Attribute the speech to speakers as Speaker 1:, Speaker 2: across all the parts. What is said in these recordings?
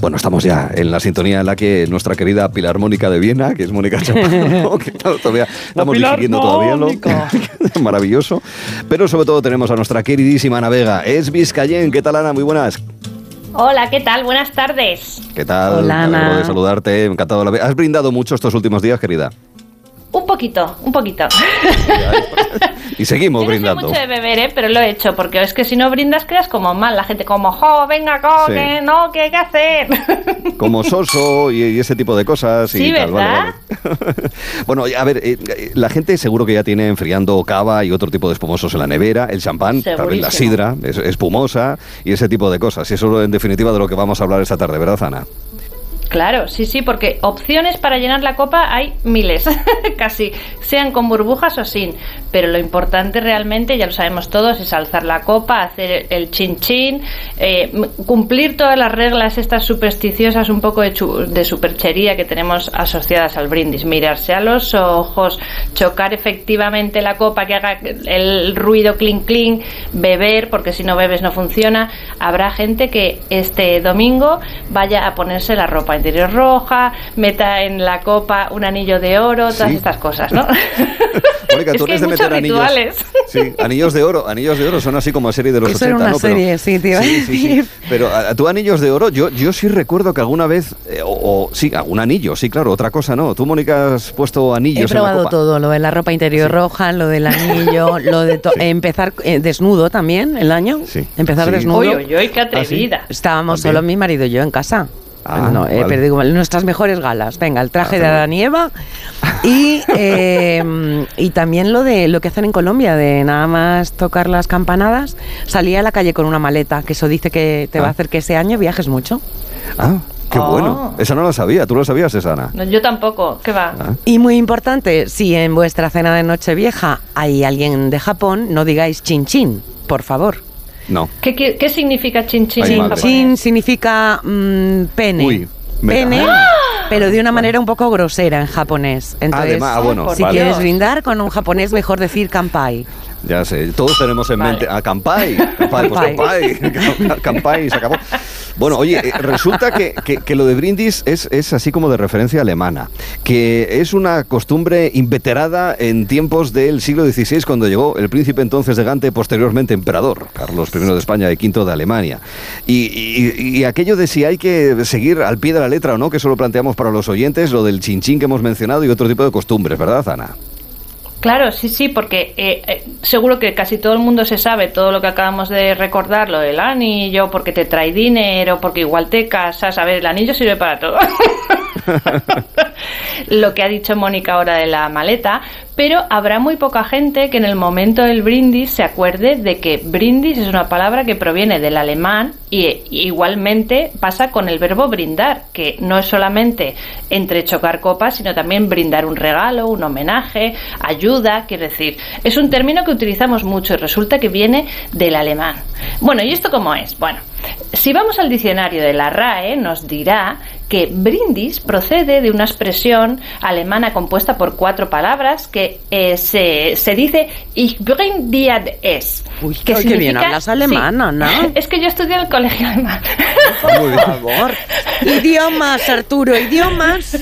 Speaker 1: Bueno, estamos ya en la sintonía en la que nuestra querida Pilar Mónica de Viena, que es Mónica Chaparro, que todavía estamos digiriendo todavía lo maravilloso. Pero sobre todo tenemos a nuestra queridísima Ana Vega, es Vizcayen. ¿Qué tal, Ana? Muy buenas.
Speaker 2: Hola, ¿qué tal? Buenas tardes.
Speaker 1: ¿Qué tal?
Speaker 3: Hola, Ana.
Speaker 1: de saludarte, encantado. de la- ¿Has brindado mucho estos últimos días, querida?
Speaker 2: Un poquito, un poquito.
Speaker 1: Y seguimos
Speaker 2: Yo no soy
Speaker 1: brindando.
Speaker 2: mucho de beber, ¿eh? pero lo he hecho, porque es que si no brindas quedas como mal. La gente como, jo, venga, coge,
Speaker 1: Sí.
Speaker 2: no, ¿qué hay que hacer?
Speaker 1: Como soso y, y ese tipo de cosas. y
Speaker 2: Sí,
Speaker 1: tal,
Speaker 2: ¿verdad?
Speaker 1: vale. bueno, a ver, eh, eh, la gente seguro que ya tiene enfriando cava y otro tipo de espumosos en la nevera, el champán, también la
Speaker 2: Segurísimo.
Speaker 1: sidra, es- espumosa y ese tipo de cosas. Y eso en definitiva de lo que vamos a hablar esta tarde, ¿verdad, Ana?
Speaker 2: Claro, sí, sí, porque opciones para llenar la copa hay miles, casi, sean con burbujas o sin. Pero lo importante realmente, ya lo sabemos todos, es alzar la copa, hacer el chin chin, eh, cumplir todas las reglas estas supersticiosas, un poco de, de superchería que tenemos asociadas al brindis. Mirarse a los ojos, chocar efectivamente la copa que haga el ruido clink clink, beber, porque si no bebes no funciona. Habrá gente que este domingo vaya a ponerse la ropa interior roja, meta en la copa un anillo de oro, todas
Speaker 1: Sí.
Speaker 2: estas cosas, ¿no?
Speaker 1: Mónica,
Speaker 2: Es
Speaker 1: tú
Speaker 2: que
Speaker 1: eres de meter anillos.
Speaker 2: rituales.
Speaker 1: Sí, anillos de oro, anillos de oro son así como serie de los
Speaker 3: Eso
Speaker 1: 80,
Speaker 3: era una
Speaker 1: ¿no? Pero-
Speaker 3: serie, sí, te iba a
Speaker 1: sí, sí. Pero a, a tú anillos de oro, yo, yo sí recuerdo que alguna vez, eh, o, o- sí, un anillo, sí, claro, otra cosa, ¿no? Tú, Mónica, has puesto anillos
Speaker 3: He
Speaker 1: en la
Speaker 3: probado
Speaker 1: copa.
Speaker 3: todo, lo de la ropa interior roja, lo del anillo, lo de empezar eh, desnudo también el año.
Speaker 1: Sí.
Speaker 3: Empezar
Speaker 1: Sí.
Speaker 3: desnudo.
Speaker 2: Uy, uy, uy, qué atrevida.
Speaker 3: Estábamos
Speaker 1: También.
Speaker 3: solo mi marido y yo en casa.
Speaker 1: Ah,
Speaker 3: no, he
Speaker 1: vale.
Speaker 3: perdido nuestras mejores galas. Venga, el traje
Speaker 1: Ah,
Speaker 3: de Adán y Eva y, eh, y también lo de lo que hacen en Colombia, de nada más tocar las campanadas, salía a la calle con una maleta, que eso dice que te va
Speaker 1: Ah.
Speaker 3: a hacer que ese año viajes mucho.
Speaker 1: Ah, qué
Speaker 2: Oh.
Speaker 1: bueno. Esa no la sabía, ¿tú lo sabías, Ana?
Speaker 2: No, yo tampoco, ¿qué va?
Speaker 1: Ah.
Speaker 3: Y muy importante, si en vuestra cena de Nochevieja hay alguien de Japón, no digáis chin chin, por favor.
Speaker 1: No.
Speaker 2: ¿Qué, qué, qué significa chin chin
Speaker 1: Ay,
Speaker 2: en
Speaker 1: madre.
Speaker 2: japonés?
Speaker 3: Chin significa mm, pene.
Speaker 1: Uy,
Speaker 3: pene,
Speaker 1: ¡Ah!
Speaker 3: pero de una manera un poco grosera en japonés. Entonces,
Speaker 1: Además, ah, bueno,
Speaker 3: si
Speaker 2: vale.
Speaker 3: quieres brindar con un japonés, mejor decir kampai.
Speaker 1: Ya sé, todos tenemos en
Speaker 2: Vale.
Speaker 1: mente a Campai, Campai, pues Campai, Campai, se acabó. Bueno, oye, eh, resulta que, que- que lo de brindis es, es así como de referencia alemana, que es una costumbre inveterada en tiempos del siglo XVI, cuando llegó el príncipe entonces de Gante, posteriormente emperador, Carlos I de España y V de Alemania. Y, y- y aquello de si hay que seguir al pie de la letra o no, que eso lo planteamos para los oyentes, lo del chinchín que hemos mencionado y otro tipo de costumbres, ¿verdad, Ana?
Speaker 2: Claro, sí, sí, porque eh, eh, seguro que casi todo el mundo se sabe todo lo que acabamos de recordar, lo del anillo, porque te trae dinero, porque igual te casas. A ver, el anillo sirve para todo. lo que ha dicho Mónica ahora de la maleta, pero habrá muy poca gente que en el momento del brindis se acuerde de que brindis es una palabra que proviene del alemán y igualmente pasa con el verbo brindar, que no es solamente entre chocar copas, sino también brindar un regalo, un homenaje, ayuda, quiero decir, es un término que utilizamos mucho y resulta que viene del alemán. Bueno, ¿y esto cómo es? Bueno, si vamos al diccionario de la RAE, nos dirá que brindis procede de una expresión alemana compuesta por cuatro palabras que eh, se, se dice Ich bring dir es.
Speaker 3: Uy,
Speaker 2: que
Speaker 3: qué bien hablas alemán, Ana.
Speaker 2: Es que yo estudié en el colegio alemán.
Speaker 3: Por favor. idiomas, Arturo, idiomas.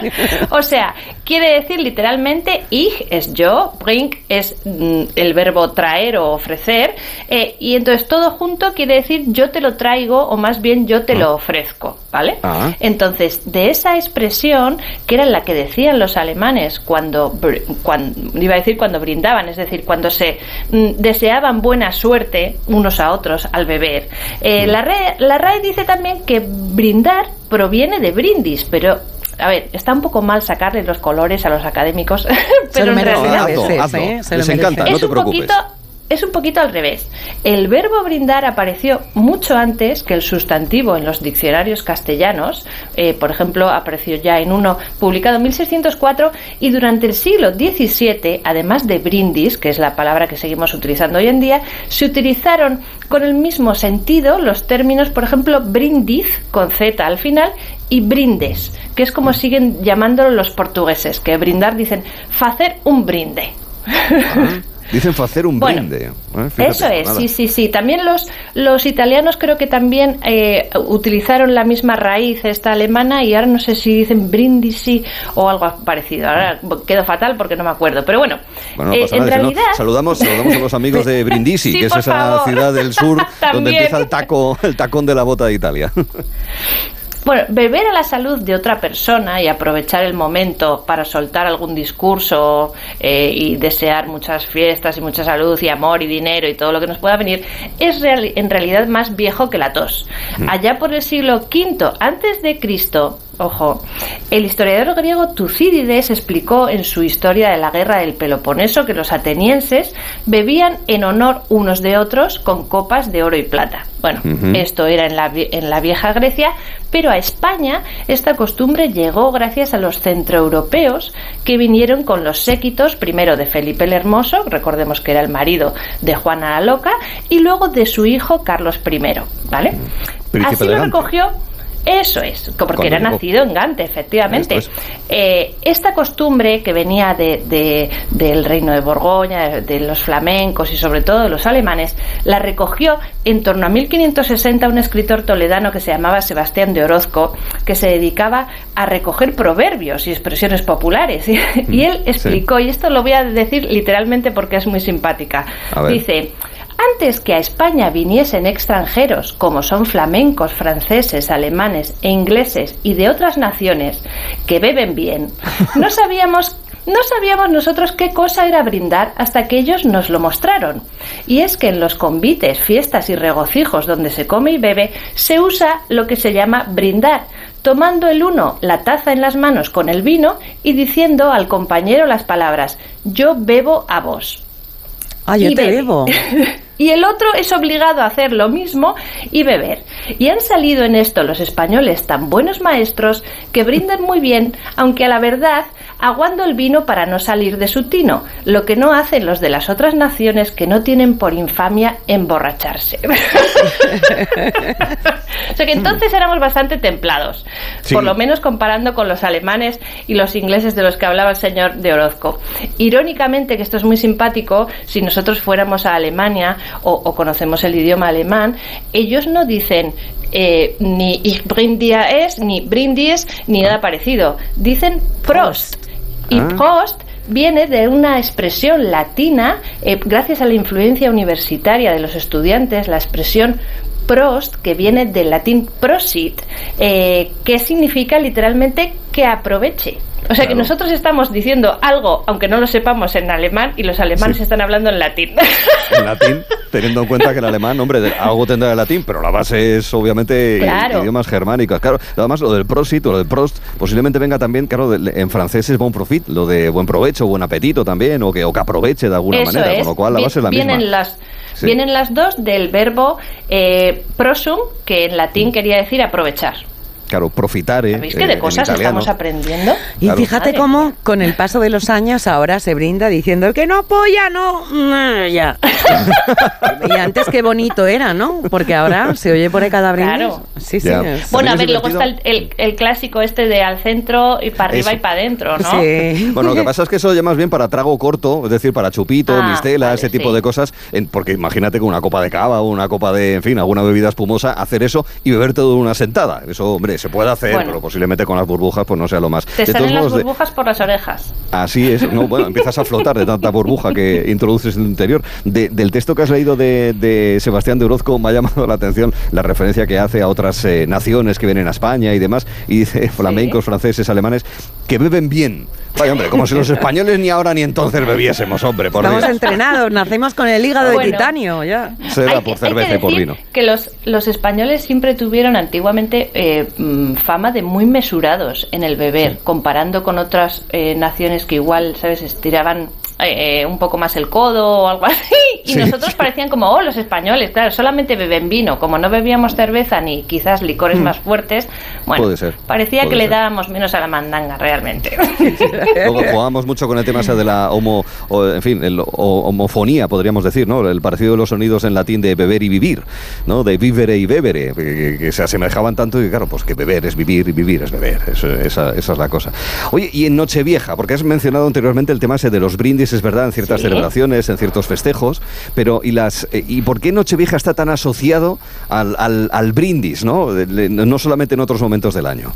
Speaker 2: o sea, quiere decir literalmente ich es yo, bring es mm, el verbo traer o ofrecer, eh, y entonces todo junto quiere decir yo te lo traigo o más bien yo te lo ofrezco, ¿vale?
Speaker 1: Ah.
Speaker 2: Entonces, de esa expresión, que era la que decían los alemanes cuando, br- cuando iba a decir cuando brindaban, es decir, cuando se mm, deseaban buena suerte unos a otros al beber. Eh, la, RAE, la RAE dice también que brindar proviene de brindis, pero a ver, está un poco mal sacarle los colores a los académicos, pero en realidad
Speaker 3: a
Speaker 1: hazlo,
Speaker 3: veces,
Speaker 1: hazlo.
Speaker 3: ¿eh? Se
Speaker 1: Les encanta, no
Speaker 2: es
Speaker 1: te
Speaker 2: un
Speaker 1: preocupes.
Speaker 2: poquito es un poquito al revés. El verbo brindar apareció mucho antes que el sustantivo en los diccionarios castellanos. Eh, por ejemplo, apareció ya en uno publicado en 1604 y durante el siglo XVII, además de brindis, que es la palabra que seguimos utilizando hoy en día, se utilizaron con el mismo sentido los términos, por ejemplo, brindis con Z al final y brindes, que es como siguen llamándolo los portugueses, que brindar dicen facer un brinde.
Speaker 1: Dicen hacer un brinde.
Speaker 2: ¿eh? eso es, sí, sí, sí. También los, los italianos creo que también eh, utilizaron la misma raíz esta alemana y ahora no sé si dicen brindisi o algo parecido. Ahora quedo fatal porque no me acuerdo. Pero bueno,
Speaker 1: eh, en realidad... saludamos, saludamos a los amigos de Brindisi, que es esa ciudad del sur donde empieza el, taco, el tacón de la bota de Italia.
Speaker 2: Bueno, beber a la salud de otra persona y aprovechar el momento para soltar algún discurso eh, y desear muchas fiestas y mucha salud y amor y dinero y todo lo que nos pueda venir es en realidad más viejo que la tos. Mm. Allá por el siglo V antes de Cristo, Ojo, el historiador griego Tucídides explicó en su historia de la guerra del Peloponeso que los atenienses bebían en honor unos de otros con copas de oro y plata. Bueno, esto era en la, en la vieja Grecia, pero a España esta costumbre llegó gracias a los centroeuropeos que vinieron con los séquitos, primero de Felipe el Hermoso, recordemos que era el marido de Juana la Loca, y luego de su hijo Carlos I, ¿vale? Así lo recogió eso es, porque era nacido en Gante, efectivamente. Eh, esta costumbre que venía de, del reino de Borgoña, de, los flamencos y sobre todo de los alemanes, la recogió en torno a 1560 un escritor toledano que se llamaba Sebastián de Orozco, que se dedicaba a recoger proverbios y expresiones populares. y mm, él explicó, y esto lo voy a decir literalmente porque es muy simpática, dice, antes que a España viniesen extranjeros, como son flamencos, franceses, alemanes e ingleses y de otras naciones que beben bien, no sabíamos no sabíamos nosotros qué cosa era brindar hasta que ellos nos lo mostraron. Y es que en los convites, fiestas y regocijos donde se come y bebe, se usa lo que se llama brindar, tomando el uno la taza en las manos con el vino y diciendo al compañero las palabras yo bebo a vos.
Speaker 3: Ah, yo te bebo.
Speaker 2: y el otro es obligado a hacer lo mismo y beber. Y han salido en esto los españoles tan buenos maestros que brindan muy bien, aunque a la verdad aguando el vino para no salir de su tino, lo que no hacen los de las otras naciones que no tienen por infamia emborracharse. o sea que entonces éramos bastante templados, por lo menos comparando con los alemanes y los ingleses de los que hablaba el señor de Orozco. Irónicamente, que esto es muy simpático, si nosotros fuéramos a Alemania o, conocemos el idioma alemán, ellos no dicen eh, ni ich brindia es, ni brindis, ni nada parecido. Dicen Prost. Y ah. Prost viene de una expresión latina, eh, gracias a la influencia universitaria de los estudiantes, la expresión Prost, que viene del latín prosit, eh, que significa literalmente que aproveche. O sea que nosotros estamos diciendo algo, aunque no lo sepamos en alemán, y los alemanes están hablando en latín.
Speaker 1: En latín, teniendo en cuenta que el alemán, hombre, algo tendrá el latín, pero la base es obviamente idiomas germánicos. Claro, además lo del prosit o lo del prost posiblemente venga también, claro, en francés es bon profit, lo de buen provecho, buen apetito también, o que, o que aproveche de alguna manera, con lo cual la base es la
Speaker 2: vienen
Speaker 1: misma.
Speaker 2: Las, Vienen las dos del verbo eh, prosum, que en latín mm. quería decir aprovechar.
Speaker 1: Claro, profitare.
Speaker 2: ¿Veis qué de eh, cosas estamos aprendiendo?
Speaker 3: Y fíjate cómo con el paso de los años ahora se brinda diciendo el que no apoya, no. Mm, ya. y antes qué bonito era, ¿no? Porque ahora se oye por ahí cada brindis. Claro.
Speaker 2: Sí, sí. Bueno, a ver, luego está el, clásico este de al centro y para arriba y para adentro, ¿no?
Speaker 1: Sí. Bueno, lo que pasa es que eso oye más bien para trago corto, es decir, para chupito, ah, mistela, ese tipo de cosas. porque imagínate con una copa de cava o una copa de, en fin, alguna bebida espumosa, hacer eso y beber todo en una sentada. Eso, hombre, se puede hacer, pero posiblemente con las burbujas pues no sea lo más.
Speaker 2: Te salen las burbujas por las orejas.
Speaker 1: Así es, no, bueno, empiezas a flotar de tanta burbuja que introduces en el interior. del texto que has leído de, Sebastián de Orozco me ha llamado la atención la referencia que hace a otras eh, naciones que vienen a España y demás, y dice flamencos, franceses, alemanes, que beben bien. Vaya, hombre, como si los españoles ni ahora ni entonces bebiésemos, hombre.
Speaker 3: Por Estamos entrenados, nacemos con el hígado de titanio, ya.
Speaker 1: Será por cerveza y por vino.
Speaker 2: Que los, los españoles siempre tuvieron antiguamente eh, mm, fama de muy mesurados en el beber, comparando con otras eh, naciones que igual, ¿sabes?, estiraban eh, un poco más el codo o algo así. Y nosotros parecían como, oh, los españoles, claro, solamente beben vino. Como no bebíamos cerveza ni quizás licores hmm. más fuertes, bueno, parecía que le dábamos menos a la mandanga realmente.
Speaker 1: Luego jugábamos mucho con el tema ese de la homo, en fin, el, homofonía, podríamos decir, ¿no? El parecido de los sonidos en latín de beber y vivir, ¿no? De vivere y bebere, que, se asemejaban tanto y claro, pues que beber es vivir y vivir es beber. esa, esa es la cosa. Oye, y en Nochevieja, porque has mencionado anteriormente el tema ese de los brindis es verdad, en ciertas celebraciones, en ciertos festejos, pero ¿y, las, eh, ¿y por qué Nochevieja está tan asociado al, al brindis, ¿no? no solamente en otros momentos del año?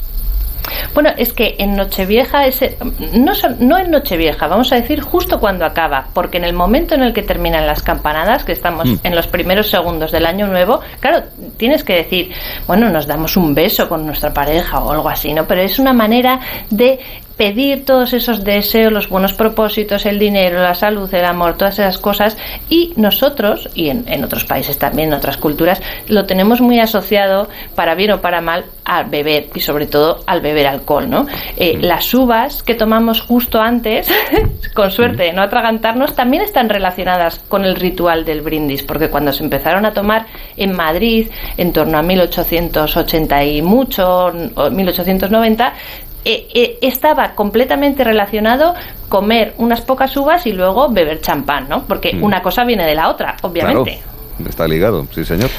Speaker 2: Bueno, es que en Nochevieja, ese, no, no en Nochevieja, vamos a decir justo cuando acaba, porque en el momento en el que terminan las campanadas, que estamos mm. en los primeros segundos del año nuevo, claro, tienes que decir, bueno, nos damos un beso con nuestra pareja o algo así, ¿no? Pero es una manera de pedir todos esos deseos, los buenos propósitos, el dinero, la salud, el amor, todas esas cosas. Y nosotros, y en, otros países también, en otras culturas, lo tenemos muy asociado, para bien o para mal, al beber y sobre todo al beber alcohol, ¿no? Eh, las uvas que tomamos justo antes, con suerte de no atragantarnos, también están relacionadas con el ritual del brindis, porque cuando se empezaron a tomar en Madrid, en torno a 1880 y mucho, 1890, eh, eh, estaba completamente relacionado comer unas pocas uvas y luego beber champán, ¿no? Porque mm. una cosa viene de la otra, obviamente.
Speaker 1: está ligado, sí, señor.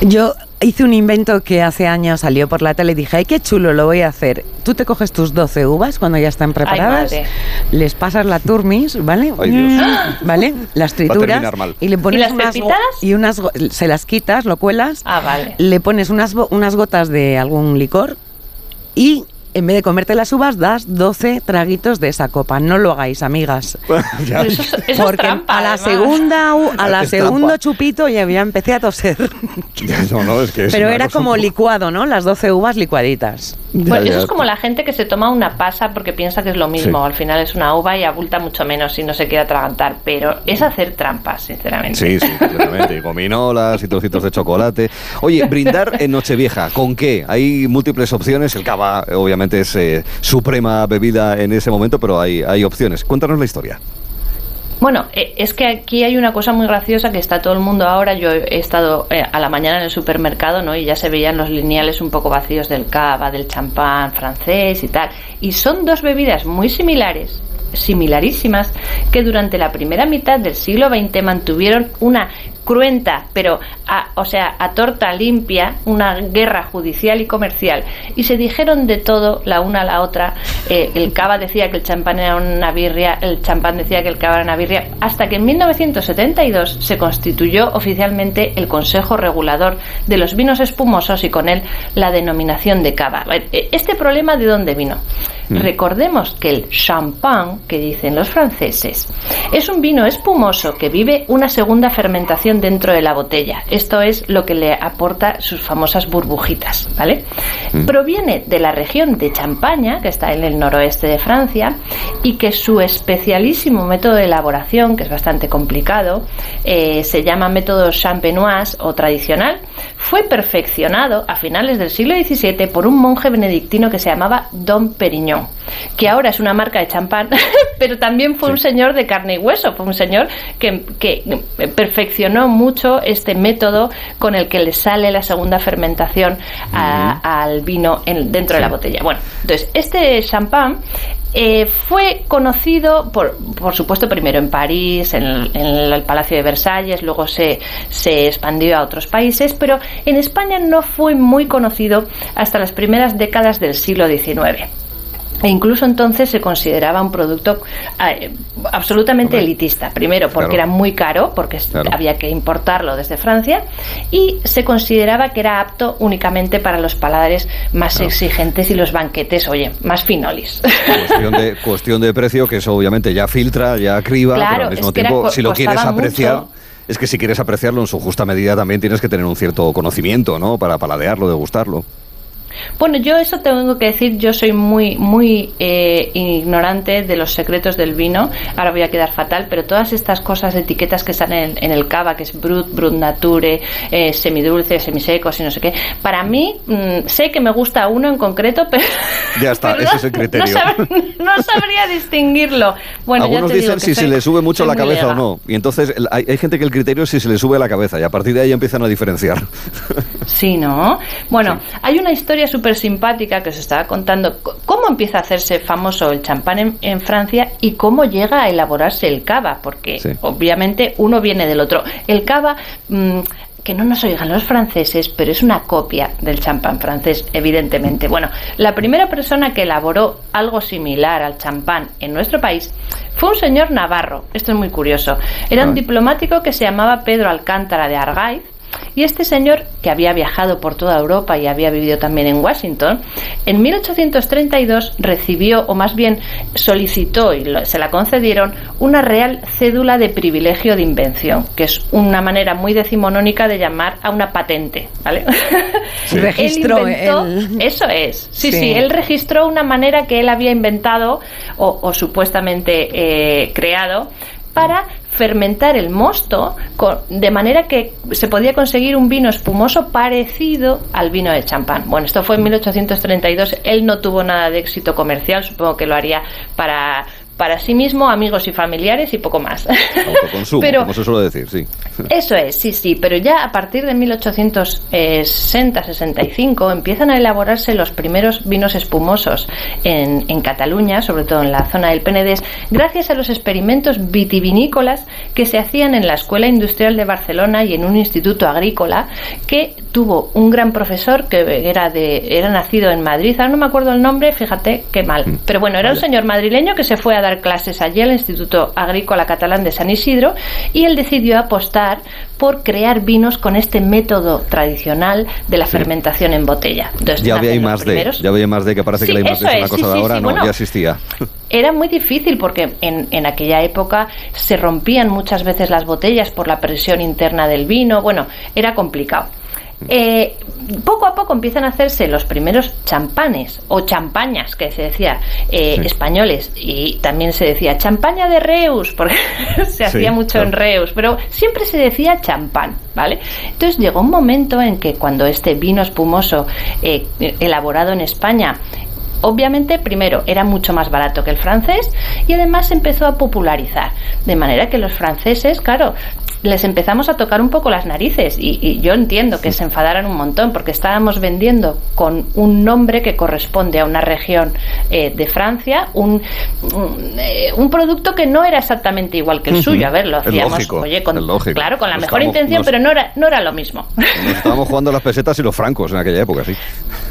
Speaker 3: Yo hice un invento que hace años salió por la tele y dije, ay, qué chulo, lo voy a hacer. Tú te coges tus 12 uvas cuando ya están preparadas, les pasas la turmis, ¿vale? ¿Vale? Las trituras y le pones unas, y unas se las quitas, lo cuelas.
Speaker 2: Ah, vale.
Speaker 3: Le pones unas unas gotas de algún licor y en vez de comerte las uvas, das 12 traguitos de esa copa. No lo hagáis, amigas. Porque a la segunda, a la segundo chupito ya, ya, empecé a toser. Pero era como licuado, ¿no? Las 12 uvas licuaditas.
Speaker 2: Pues eso es como la gente que se toma una pasa porque piensa que es lo mismo. Al final es una uva y abulta mucho menos si no se quiere atragantar. Pero es hacer trampas, sinceramente.
Speaker 1: Sí, sí, sinceramente. Y gominolas y trocitos de chocolate. Oye, brindar en Nochevieja, ¿con qué? Hay múltiples opciones. El cava, obviamente es eh, suprema bebida en ese momento, pero hay, hay opciones. Cuéntanos la historia.
Speaker 2: Bueno, eh, es que aquí hay una cosa muy graciosa que está todo el mundo ahora. Yo he estado eh, a la mañana en el supermercado, ¿no? Y ya se veían los lineales un poco vacíos del cava, del champán francés y tal. Y son dos bebidas muy similares, similarísimas, que durante la primera mitad del siglo XX mantuvieron una cruenta, pero a, o sea, a torta limpia, una guerra judicial y comercial. Y se dijeron de todo la una a la otra. Eh, el cava decía que el champán era una birria, el champán decía que el cava era una birria, hasta que en 1972 se constituyó oficialmente el Consejo Regulador de los Vinos Espumosos y con él la denominación de cava. Eh, ¿Este problema de dónde vino? Mm. Recordemos que el champán, que dicen los franceses, es un vino espumoso que vive una segunda fermentación dentro de la botella. Esto es lo que le aporta sus famosas burbujitas, ¿vale? Mm. Proviene de la región de Champaña, que está en el noroeste de Francia, y que su especialísimo método de elaboración, que es bastante complicado, eh, se llama método champenoise o tradicional, fue perfeccionado a finales del siglo XVII por un monje benedictino que se llamaba Don Perignon, que ahora es una marca de champán, pero también fue un señor de carne y hueso, fue un señor que, que perfeccionó mucho este método con el que le sale la segunda fermentación al vino dentro de la botella. Bueno, entonces, este champán eh, fue conocido, por, por, supuesto, primero en París, en el, Palacio de Versalles, luego se, se, expandió a otros países, pero en España no fue muy conocido hasta las primeras décadas del siglo XIX. E incluso entonces se consideraba un producto eh, absolutamente elitista. Primero, porque era muy caro, porque había que importarlo desde Francia, y se consideraba que era apto únicamente para los paladares más exigentes y los banquetes, oye, más finolis.
Speaker 1: Cuestión de, cuestión de precio, que eso obviamente ya filtra, ya criba, pero al mismo tiempo, si lo quieres apreciar. es que si quieres apreciarlo en su justa medida también tienes que tener un cierto conocimiento, ¿no? Para paladearlo, degustarlo.
Speaker 2: Bueno, yo eso tengo que decir, yo soy muy, muy eh, ignorante de los secretos del vino. Ahora voy a quedar fatal, pero todas estas cosas, etiquetas que están en, el cava, que es brut, brut nature, eh, semidulce, semisecos y no sé qué, para mí mm, sé que me gusta uno en concreto, pero
Speaker 1: ya está, ese es el criterio.
Speaker 2: No, sabría distinguirlo. Bueno,
Speaker 1: Algunos dicen si se le sube mucho la cabeza o no, y entonces hay, hay, gente que el criterio es si se le sube la cabeza y a partir de ahí empiezan a diferenciar.
Speaker 2: Sí, ¿no? Bueno, hay una historia súper simpática que os estaba contando cómo empieza a hacerse famoso el champán en, Francia y cómo llega a elaborarse el cava, porque obviamente uno viene del otro. El cava... Mm, que no nos oigan los franceses, pero es una copia del champán francés, evidentemente. Bueno, la primera persona que elaboró algo similar al champán en nuestro país fue un señor navarro. Esto es muy curioso. Era un diplomático que se llamaba Pedro Alcántara de Argaiz y este señor, que había viajado por toda Europa y había vivido también en Washington, en 1832 recibió, o más bien solicitó y se la concedieron, una real cédula de privilegio de invención, que es una manera muy decimonónica de llamar a una patente, ¿vale?
Speaker 3: Registró
Speaker 2: Eso es, sí, sí, él registró una manera que él había inventado o, supuestamente eh, creado para fermentar el mosto de manera que se podía conseguir un vino espumoso parecido al vino de champán. Bueno, esto fue en 1832. Él no tuvo nada de éxito comercial, supongo que lo haría para para sí mismo, amigos y familiares y poco más.
Speaker 1: Autoconsumo, pero, como se suele decir, sí.
Speaker 2: Eso es, sí, sí, pero ya a partir de 1860-65 empiezan a elaborarse los primeros vinos espumosos en, en, Cataluña, sobre todo en la zona del Penedés, gracias a los experimentos vitivinícolas que se hacían en la Escuela Industrial de Barcelona y en un instituto agrícola que tuvo un gran profesor que era, de, era nacido en Madrid, ahora no me acuerdo el nombre, fíjate qué mal, mm. pero bueno, era un señor madrileño que se fue a dar clases allí al Instituto Agrícola Catalán de San Isidro y él decidió apostar por crear vinos con este método tradicional de la fermentación en botella.
Speaker 1: ya había más de, ya había más de que parece que la más es una cosa de ahora, no, ya existía.
Speaker 2: Era muy difícil porque en, en aquella época se rompían muchas veces las botellas por la presión interna del vino, bueno, era complicado. Eh, poco a poco empiezan a hacerse los primeros champanes o champañas, que se decía eh, españoles, y también se decía champaña de Reus, porque se hacía mucho en Reus, pero siempre se decía champán, ¿vale? Entonces llegó un momento en que cuando este vino espumoso eh, elaborado en España obviamente primero era mucho más barato que el francés y además se empezó a popularizar. De manera que los franceses claro les empezamos a tocar un poco las narices y, yo entiendo que se enfadaran un montón porque estábamos vendiendo con un nombre que corresponde a una región eh, de Francia un, eh, un, producto que no era exactamente igual que el suyo. A ver, lo hacíamos, oye, con, claro, con la mejor intención, pero no era, no era lo mismo.
Speaker 1: Nos estábamos jugando las pesetas y los francos en aquella época, sí.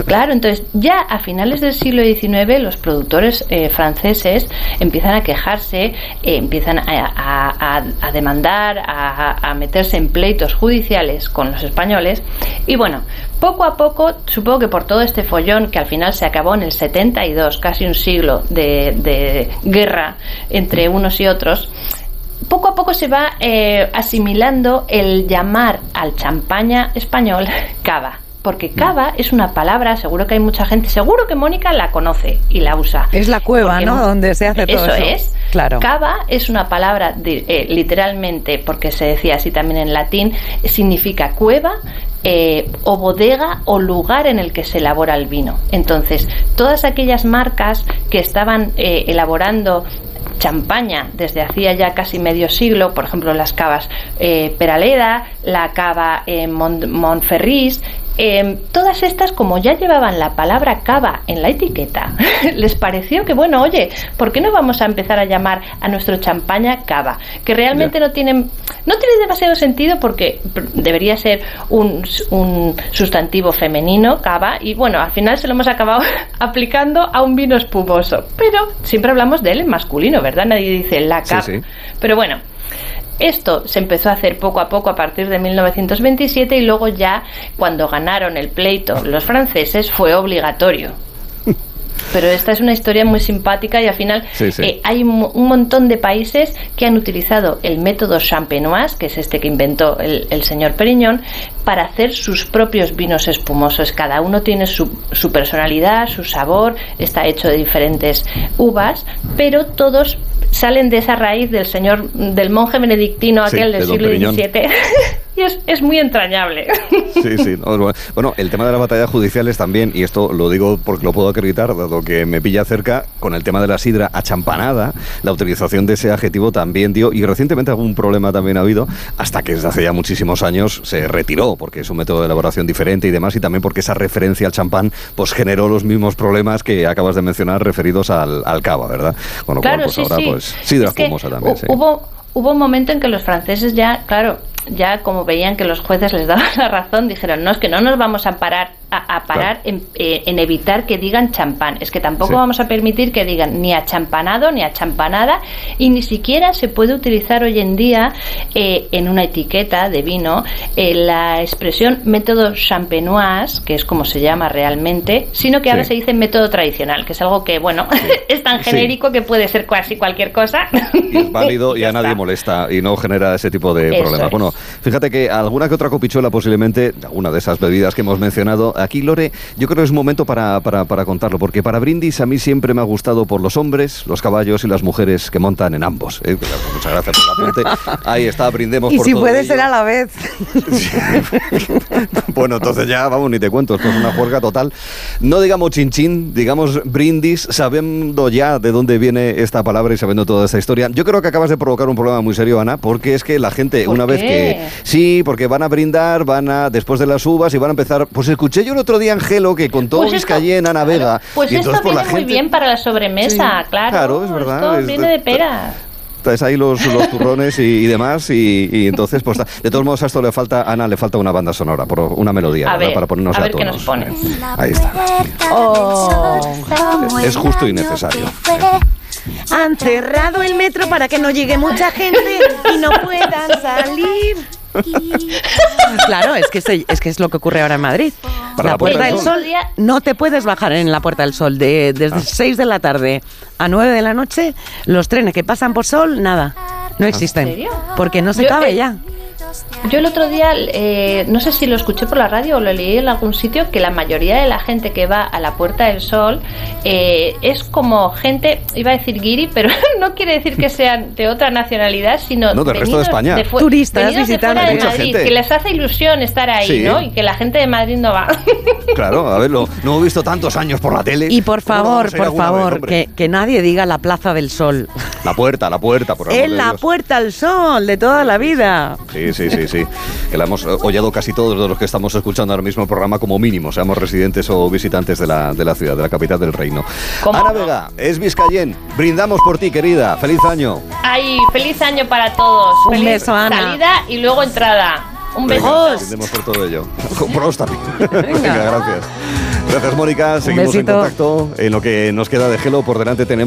Speaker 2: Claro, entonces ya a finales del siglo XIX los productores eh, franceses empiezan a quejarse, empiezan a, a demandar, a a, meterse en pleitos judiciales con los españoles. Y bueno, poco a poco, supongo que por todo este follón que al final se acabó en el 72, casi un siglo de, guerra entre unos y otros, poco a poco se va eh, asimilando el llamar al champaña español cava porque cava es una palabra, seguro que hay mucha gente, seguro que Mónica la conoce y la usa.
Speaker 3: Es la cueva, ¿no? Donde se hace todo eso.
Speaker 2: Eso es. Claro. Cava es una palabra eh, literalmente, porque se decía así también en latín, significa cueva, eh, o bodega o lugar en el que se elabora el vino. Entonces, todas aquellas marcas que estaban eh, elaborando champaña desde hacía ya casi medio siglo, por ejemplo las cavas Peraleda, la cava eh, Montferris, Em, todas estas, como ya llevaban la palabra cava en la etiqueta, les pareció que, bueno, oye, ¿por qué no vamos a empezar a llamar a nuestro champaña cava? Que realmente no tienen, no tiene demasiado sentido porque debería ser un, un sustantivo femenino, cava, y bueno, al final se lo hemos acabado aplicando a un vino espumoso. Pero siempre hablamos de él en masculino, ¿verdad? Nadie dice la cava. Pero bueno. Esto se empezó a hacer poco a poco a partir de 1927 y luego ya cuando ganaron el pleito los franceses fue obligatorio. Pero esta es una historia muy simpática y al final eh, hay un, montón de países que han utilizado el método champenoise, que es este que inventó el, señor Periñón, para hacer sus propios vinos espumosos. Cada uno tiene su, su personalidad, su sabor, está hecho de diferentes uvas, pero todos salen de esa raíz del señor, del monje benedictino aquel del siglo XVII. y es, es, muy entrañable.
Speaker 1: Sí, sí. bueno, el tema de las batallas judiciales también, y esto lo digo porque lo puedo acreditar, dado que me pilla cerca, con el tema de la sidra achampanada, la utilización de ese adjetivo también dio, y recientemente algún problema también ha habido, hasta que desde hace ya muchísimos años se retiró, porque es un método de elaboración diferente y demás, y también porque esa referencia al champán pues generó los mismos problemas que acabas de mencionar referidos al, al cava, ¿verdad?
Speaker 2: Con lo cual, pues ahora, pues, sidra espumosa también. Hubo, hubo un momento en que los franceses ya, claro, ya como veían que los jueces les daban la razón, dijeron, no, es que no nos vamos a parar a, parar eh, en, evitar que digan champán. Es que tampoco vamos a permitir que digan ni a champanado ni a champanada y ni siquiera se puede utilizar hoy en día eh, en una etiqueta de vino eh, la expresión método champenoise, que es como se llama realmente, sino que ahora se dice método tradicional, que es algo que, bueno, es tan genérico que puede ser casi cualquier cosa.
Speaker 1: Y es válido y, a nadie molesta y no genera ese tipo de problemas. Bueno, fíjate que alguna que otra copichuela posiblemente, una de esas bebidas que hemos mencionado, aquí Lore, yo creo que es un momento para, para, contarlo, porque para Brindis a mí siempre me ha gustado por los hombres, los caballos y las mujeres que montan en ambos. ¿eh? Muchas gracias por la apunte. Ahí está, brindemos
Speaker 3: y si puede ser a la vez.
Speaker 1: bueno, entonces ya, vamos, ni te cuento, esto es una juerga total. No digamos chinchín, digamos brindis, sabiendo ya de dónde viene esta palabra y sabiendo toda esta historia. Yo creo que acabas de provocar un problema muy serio, Ana, porque es que la gente, una vez que... Sí, porque van a brindar, van a, después de las uvas y van a empezar... Pues escuché yo el otro día Angelo que contó pues Vizcayén, Ana Vega.
Speaker 2: Pues esto viene muy bien para la sobremesa, claro.
Speaker 1: Claro, es verdad.
Speaker 2: Esto viene de peras
Speaker 1: traes ahí los, los turrones y, demás y, entonces pues de todos modos a esto le falta Ana le falta una banda sonora por una melodía para ponernos
Speaker 2: a,
Speaker 1: ver
Speaker 2: qué nos pones.
Speaker 1: ahí está oh. es, justo y necesario
Speaker 3: han cerrado el metro para que no llegue mucha gente y no puedan salir claro, es que, es, que es lo que ocurre ahora en Madrid. la, Puerta del Sol, no te puedes bajar en la Puerta del Sol. De, desde 6 ah. de la tarde a 9 de la noche, los trenes que pasan por Sol, nada. No existen. Porque no se cabe eh, ya.
Speaker 2: Yo el otro día, eh, no sé si lo escuché por la radio o lo leí en algún sitio, que la mayoría de la gente que va a la Puerta del Sol eh, es como gente, iba a decir guiri, pero no quiere decir que sean de otra nacionalidad, sino
Speaker 1: no, del resto de España.
Speaker 3: Turistas, visitantes.
Speaker 2: De Madrid, que les hace ilusión estar ahí, ¿no? Y que la gente de Madrid no va.
Speaker 1: Claro, a verlo, no hemos visto tantos años por la tele.
Speaker 3: Y por favor, por favor, que, que, nadie diga la Plaza del Sol.
Speaker 1: La puerta, la puerta, por favor.
Speaker 3: Es la Puerta al Sol de toda la vida.
Speaker 1: Sí, sí, sí, sí. Que la hemos ollado casi todos los que estamos escuchando ahora mismo el programa como mínimo, seamos residentes o visitantes de la, de la ciudad, de la capital del reino. Ana Vega, es Vizcayén. Brindamos por ti, querida. Feliz año.
Speaker 2: Ay, feliz año para todos.
Speaker 3: Un beso, Ana.
Speaker 2: Salida y luego entrada. Un beso.
Speaker 1: brindemos por todo ello. Venga, gracias. Gracias, Mónica. Seguimos en contacto. En lo que nos queda de Gelo por delante tenemos